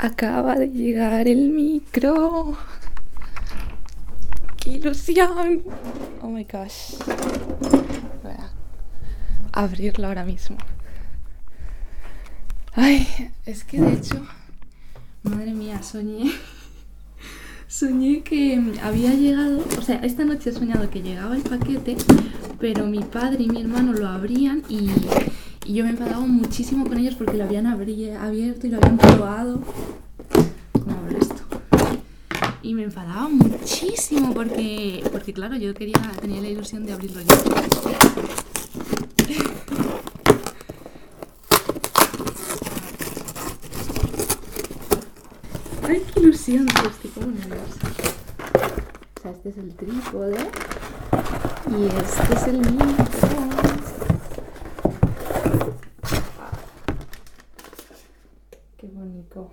Acaba de llegar el micro. ¡Qué ilusión! Oh my gosh. Voy a abrirlo ahora mismo. Ay, es que de hecho, madre mía, soñé. Soñé que había llegado, o sea, esta noche he soñado que llegaba el paquete, pero mi padre y mi hermano lo abrían y, y yo me enfadaba muchísimo con ellos porque lo habían abierto y lo habían probado. ¿Cómo abro esto? Y me enfadaba muchísimo porque, porque claro, yo quería, tenía la ilusión de abrirlo yo. Ay, qué ilusión, estoy como nerviosa. O sea, este es el trípode y este es el micro. Qué bonito.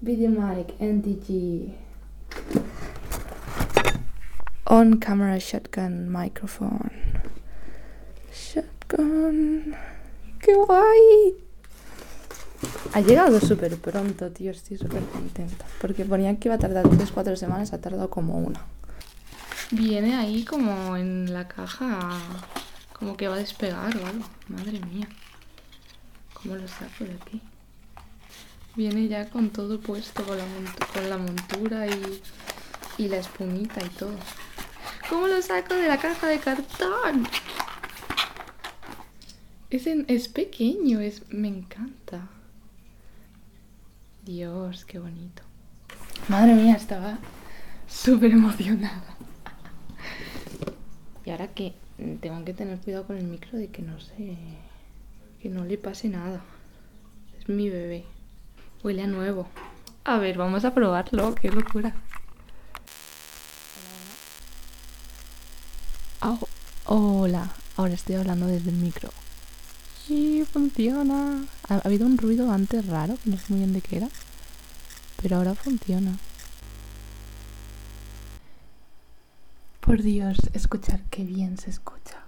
Videomic NTG. On camera shotgun microphone. Shotgun. ¡Qué guay! Ha llegado súper pronto, tío. Estoy súper contenta. Porque ponían que iba a tardar 3-4 semanas. Ha tardado como una. Viene ahí como en la caja. Como que va a despegar o algo. Madre mía. ¿Cómo lo saco de aquí? Viene ya con todo puesto, con la, con la montura y, y la espumita y todo. ¿Cómo lo saco de la caja de cartón? Es, es pequeño, es, me encanta. Dios, qué bonito. Madre mía, estaba súper emocionada. Y ahora que tengo que tener cuidado con el micro de que no se... que no le pase nada. Es mi bebé. Huele a nuevo. A ver, vamos a probarlo. Qué locura. Au. Hola, ahora estoy hablando desde el micro. Sí, funciona. Ha, ha habido un ruido antes raro, que no sé muy bien de qué era. Pero ahora funciona. Por Dios, escuchar qué bien se escucha.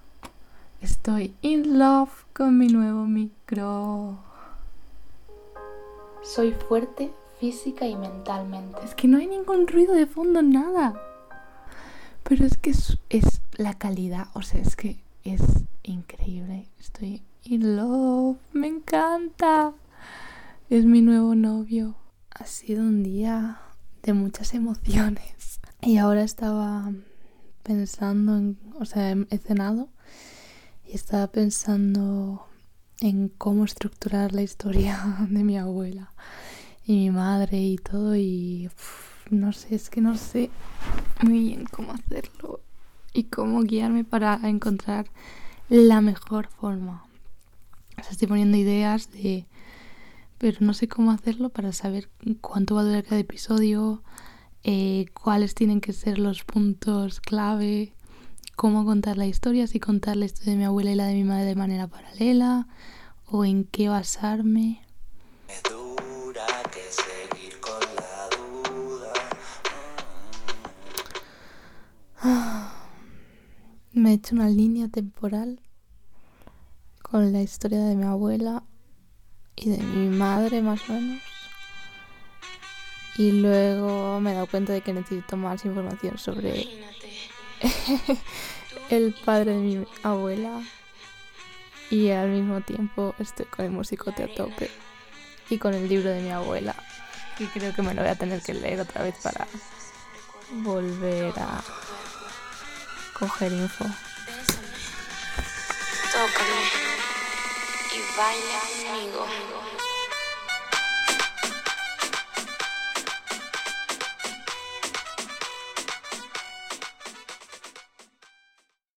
Estoy in love con mi nuevo micro. Soy fuerte física y mentalmente. Es que no hay ningún ruido de fondo, nada. Pero es que es, es la calidad, o sea, es que es increíble. Estoy in love, me encanta. Es mi nuevo novio. Ha sido un día de muchas emociones. Y ahora estaba pensando en, o sea, he cenado y estaba pensando en cómo estructurar la historia de mi abuela y mi madre y todo y no sé, es que no sé muy bien cómo hacerlo y cómo guiarme para encontrar la mejor forma. O sea, estoy poniendo ideas de pero no sé cómo hacerlo para saber cuánto va a durar cada episodio, eh, cuáles tienen que ser los puntos clave, cómo contar la historia, si contar la historia de mi abuela y la de mi madre de manera paralela, o en qué basarme. Es dura que seguir con la duda. Me he hecho una línea temporal con la historia de mi abuela y de mi madre más o menos. Y luego me he dado cuenta de que necesito más información sobre el padre de mi abuela. Y al mismo tiempo estoy con el musicote a tope. Y con el libro de mi abuela. Y creo que me lo voy a tener que leer otra vez para volver a coger info. Tócame y baila conmigo.